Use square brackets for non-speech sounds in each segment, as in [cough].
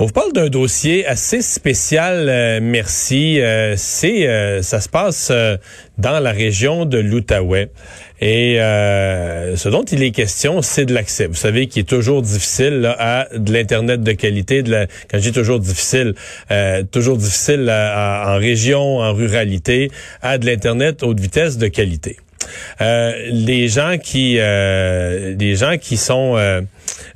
On vous parle d'un dossier assez spécial, euh, merci. Euh, c'est, euh, ça se passe dans la région de l'Outaouais. Et ce dont il est question, c'est de l'accès. Vous savez qu'il est toujours difficile à de l'internet de qualité. De la, quand je dis toujours difficile, toujours difficile en région, en ruralité, à de l'internet haute vitesse de qualité. Les gens qui, les gens qui sont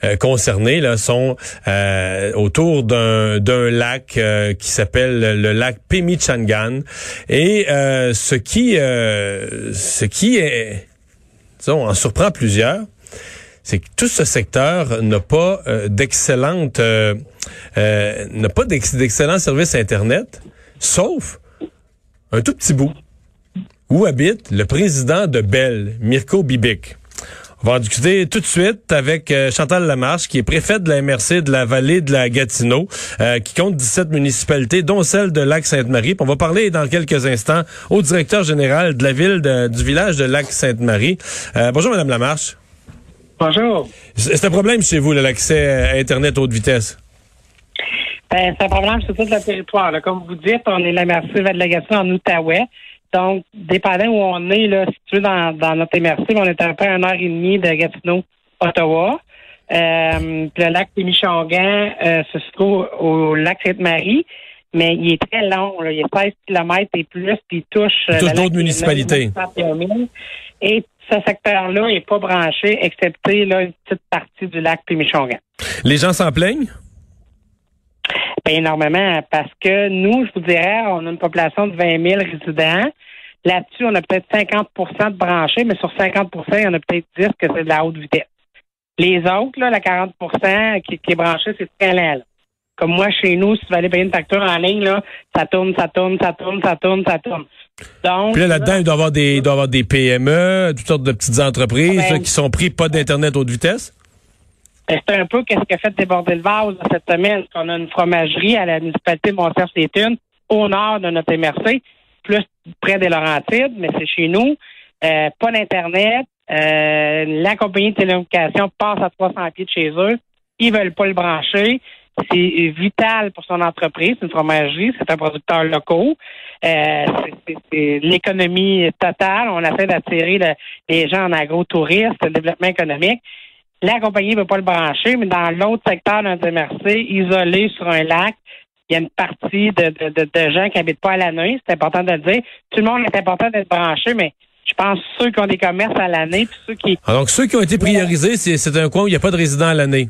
euh, concernés là, sont euh, autour d'un, d'un lac euh, qui s'appelle le lac Pemichangan. Et ce qui ce qui est disons, en surprend plusieurs, c'est que tout ce secteur n'a pas d'excellente n'a pas d'excellents services Internet, sauf un tout petit bout où habite le président de Bell, Mirko Bibic. On va en discuter tout de suite avec euh, Chantal Lamarche, qui est préfète de la MRC de la vallée de la Gatineau, euh, qui compte 17 municipalités, dont celle de Lac-Sainte-Marie. On va parler dans quelques instants au directeur général de la ville du village de Lac-Sainte-Marie. Euh, bonjour, Madame Lamarche. Bonjour. C'est un problème chez vous, l'accès à Internet haute vitesse? Ben, c'est un problème sur tout le territoire. Comme vous dites, on est la MRC de la Gatineau en Outaouais. Donc, dépendant où on est, là, situé dans, dans notre MRC, on est à peu près à une heure et demie de Gatineau, Ottawa. Euh, le lac Témichongan euh, se trouve au lac Sainte-Marie, mais il est très long. Là. Il est 16 km et plus, puis il touche... Il touche d'autres municipalités. Et ce secteur-là n'est pas branché, excepté là, une petite partie du lac Témichongan. Les gens s'en plaignent? Énormément parce que nous, je vous dirais, on a une population de 20 000 résidents. Là-dessus, on a peut-être 50% de branchés, mais sur 50% il y en a peut-être 10 que c'est de la haute vitesse. Les autres, là, la 40 qui, qui est branché, c'est très lent. Comme moi, chez nous, si tu vas aller payer une facture en ligne, là, ça tourne, ça tourne, ça tourne, ça tourne, ça tourne. Donc, Puis là, là-dedans, il doit y avoir des, il doit y avoir des PME, toutes sortes de petites entreprises ben, qui sont pris pas d'Internet haute vitesse. Ben, c'est un peu qu'est-ce qui fait déborder le vase cette semaine. qu'on a une fromagerie à la municipalité de mont les au nord de notre MRC, plus près des Laurentides, mais c'est chez nous. Euh, pas d'Internet. Euh, la compagnie de télécommunication passe à 300 pieds de chez eux. Ils veulent pas le brancher. C'est vital pour son entreprise. C'est une fromagerie, c'est un producteur local. Euh, c'est l'économie totale. On essaie d'attirer les gens en agro-tourisme, le développement économique. La compagnie ne veut pas le brancher, mais dans l'autre secteur d'un MRC, isolé sur un lac, il y a une partie de, gens qui habitent pas à l'année. C'est important de le dire. Tout le monde est important d'être branché, mais je pense ceux qui ont des commerces à l'année, puis ceux qui. Ah, donc ceux qui ont été priorisés, c'est un coin où il n'y a pas de résidents à l'année.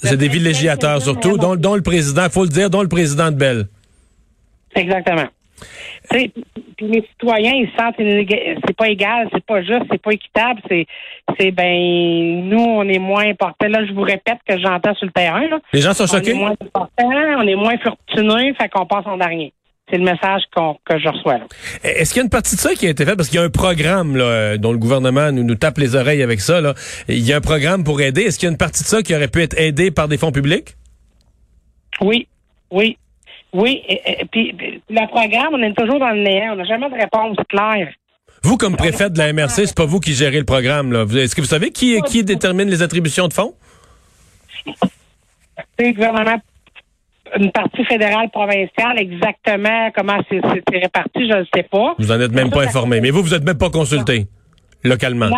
C'est des villégiateurs surtout, dont, dont le président, il faut le dire, dont le président de Belle. Exactement. Puis les citoyens, ils sentent c'est pas égal, c'est pas juste, c'est pas équitable, c'est c'est ben nous on est moins importants. Là, je vous répète que j'entends sur le terrain. Là. Les gens sont choqués. On est moins importants, on est moins fortunés, fait qu'on passe en dernier. C'est le message que je reçois. Est-ce qu'il y a une partie de ça qui a été faite? Parce qu'il y a un programme là, dont le gouvernement nous, nous tape les oreilles avec ça. Là. Il y a un programme pour aider. Est-ce qu'il y a une partie de ça qui aurait pu être aidée par des fonds publics? Oui, oui. Oui, et, puis le programme, on est toujours dans le néant. On n'a jamais de réponse claire. Vous, comme préfet de la MRC, c'est pas vous qui gérez le programme. Là. Est-ce que vous savez qui, qui détermine les attributions de fonds? C'est le gouvernement, une partie fédérale, provinciale, exactement comment c'est réparti, je ne sais pas. Vous en êtes même pas informé. Mais vous, vous êtes même pas consulté localement.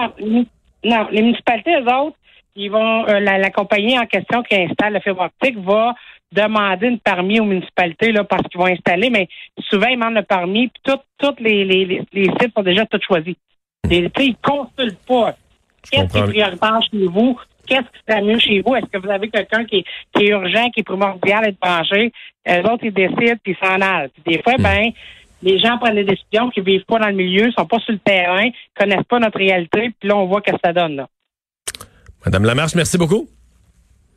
Non, les municipalités, eux autres, ils vont, euh, la, compagnie en question qui installe le fibre optique va demander une permis aux municipalités là, parce qu'ils vont installer, mais souvent, ils demandent le permis, puis tous les, les, les, sites sont déjà tous choisis. Et, ils ne consultent pas. Qu'est-ce qui est prioritaire chez vous? qu'est-ce qui serait mieux chez vous? Est-ce que vous avez quelqu'un qui, qui est urgent, qui est primordial d'être branché? Les autres, ils décident, puis ils s'en allent. Puis des fois, Hmm. ben, les gens prennent des décisions qui vivent pas dans le milieu, sont pas sur le terrain, connaissent pas notre réalité, puis là, on voit que ça donne, là. Madame Lamarche, merci beaucoup.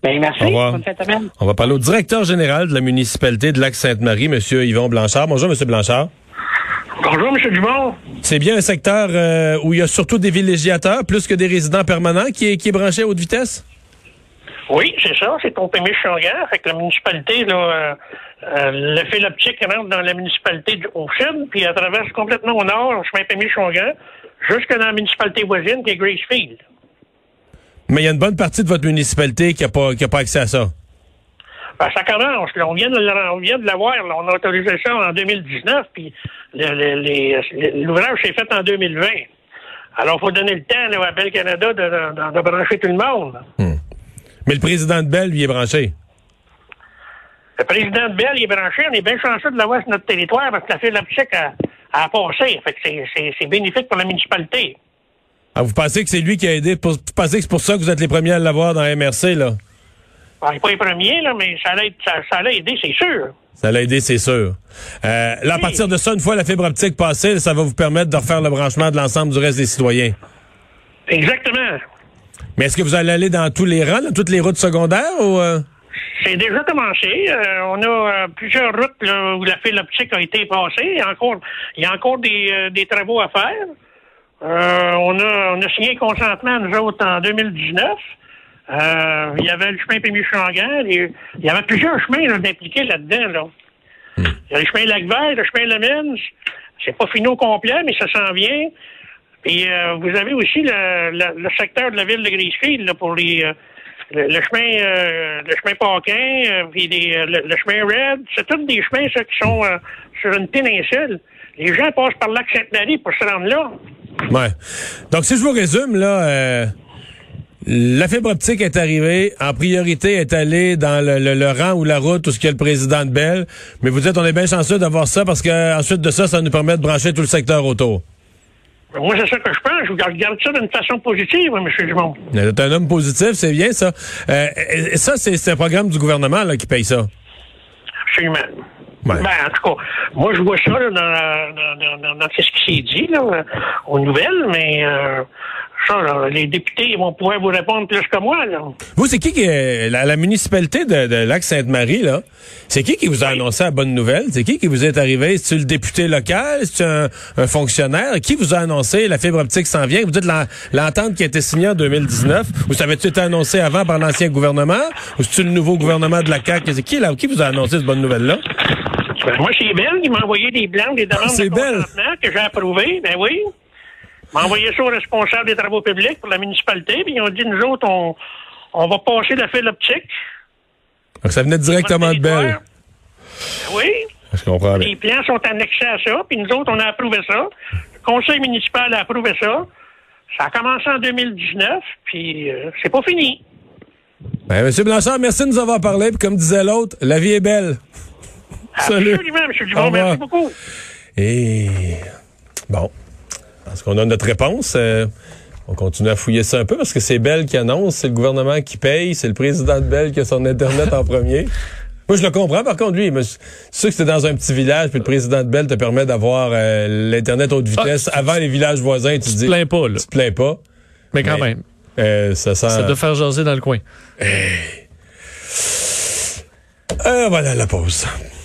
Ben, merci. Au revoir. Bonne fête de semaine. On va parler au directeur général de la municipalité de Lac-Sainte-Marie, Monsieur Yvon Blanchard. Bonjour, Monsieur Blanchard. Bonjour, M. Dumont. C'est bien un secteur euh, où il y a surtout des villégiateurs, plus que des résidents permanents, qui est, qui est branché à haute vitesse? Oui, c'est ça, c'est au Pémiche-Chongan. Fait que la municipalité, là, euh, euh, le fil optique rentre dans la municipalité du, au sud, puis elle traverse complètement au nord, au chemin Pémiche-Chongan, jusque dans la municipalité voisine, qui est Gracefield. Mais il y a une bonne partie de votre municipalité qui n'a pas, qui a pas accès à ça. Ben, ça commence. Là. On vient de l'avoir. On a autorisé ça en 2019, puis l'ouvrage s'est fait en 2020. Alors, il faut donner le temps là, à Bell Canada de, de- de brancher tout le monde. Mais le président de Belle, lui, est branché. Le président de Bell, il est branché. On est bien chanceux de l'avoir sur notre territoire parce que la file optique a, a passé. Fait c'est bénéfique pour la municipalité. Ah, vous pensez que c'est lui qui a aidé? Pour, vous pensez que c'est pour ça que vous êtes les premiers à l'avoir dans la MRC, là? N'est pas les premiers, là, mais ça allait, ça, ça allait aider, c'est sûr. Ça l'a aidé, c'est sûr. Euh, là, à partir de ça, une fois la fibre optique passée, ça va vous permettre de refaire le branchement de l'ensemble du reste des citoyens. Exactement. Mais est-ce que vous allez aller dans tous les rangs, dans toutes les routes secondaires ou... euh? C'est déjà commencé. Euh, on a euh, plusieurs routes là, où la file optique a été passée. Il y a encore, il y a encore des, euh, des travaux à faire. Euh, on, a, on a signé un consentement, nous autres, en 2019. Euh, il y avait le chemin Pémichongan. les- Il y avait plusieurs chemins là, d'impliquer là-dedans. Là. Il y a le chemin Lac-Vert, le chemin Lemens. C'est pas fini au complet, mais ça s'en vient. Puis euh, vous avez aussi le, le- le secteur de la ville de Grisefield là, pour les euh, le, le chemin euh, le chemin Paquin, euh, puis les, euh, le, le chemin Red. C'est tous des chemins ça, qui sont euh, sur une péninsule. Les gens passent par le lac Sainte-Marie pour se rendre là. Ouais. Donc, si je vous résume, là, euh, la fibre optique est arrivée. En priorité, est allée dans le, le- le rang ou la route où ce qu'il y a le président de Bell. Mais vous dites, on est bien chanceux d'avoir ça parce que ensuite de ça, ça nous permet de brancher tout le secteur autour. Moi, c'est ça que je pense. Je regarde ça d'une façon positive, M. Dumont. Vous un homme positif, c'est bien ça. Euh, ça, c'est c'est un programme du gouvernement là, qui paye ça. Absolument. Ouais. Ben, en tout cas, moi, je vois ça là, dans, dans, dans, dans, ce qui s'est dit là, aux nouvelles, mais euh, ça, là, les députés vont pouvoir vous répondre plus que moi. Là. Vous, c'est qui qui est la, la municipalité de, de Lac-Sainte-Marie, là? C'est qui qui vous a annoncé la bonne nouvelle? C'est qui qui vous est arrivé? C'est-tu le député local? C'est-tu un, un fonctionnaire? Qui vous a annoncé la fibre optique s'en vient? Vous dites l'en- l'entente qui a été signée en 2019. Ou ça avait-tu été annoncé avant par l'ancien gouvernement? Ou c'est-tu le nouveau gouvernement de la CAQ? C'est qui, là? Qui vous a annoncé cette bonne nouvelle-là? Moi, c'est Belle qui m'a envoyé des blancs, des demandes c'est de consentement que j'ai approuvées. Ben oui. m'a envoyé ça au responsable des travaux publics pour la municipalité, puis ils ont dit, nous autres, on, on va passer la file optique. Donc, ça venait directement de Belle. Ben oui. Je comprends bien. Les plans sont annexés à ça, puis nous autres, on a approuvé ça. Le conseil municipal a approuvé ça. Ça a commencé en 2019, puis euh, c'est pas fini. Ben, Monsieur Blanchard, merci de nous avoir parlé. Puis comme disait l'autre, la vie est belle. Salut. Absolument, M. Dumont. Merci beaucoup. Et bon, parce qu'on a notre réponse. euh, on continue à fouiller ça un peu parce que c'est Bell qui annonce, c'est le gouvernement qui paye, c'est le président de Bell qui a son Internet en premier. [laughs] Moi, je le comprends. Par contre, lui, mais c'est sûr que c'est dans un petit village, puis le président de Bell te permet d'avoir euh, l'Internet haute vitesse Ah, avant les villages voisins. Tu te Tu te dis, plains pas, là. tu te plains pas. Mais quand Mais- même. Euh, ça sent... Ça doit faire jaser dans le coin. Euh, voilà la pause.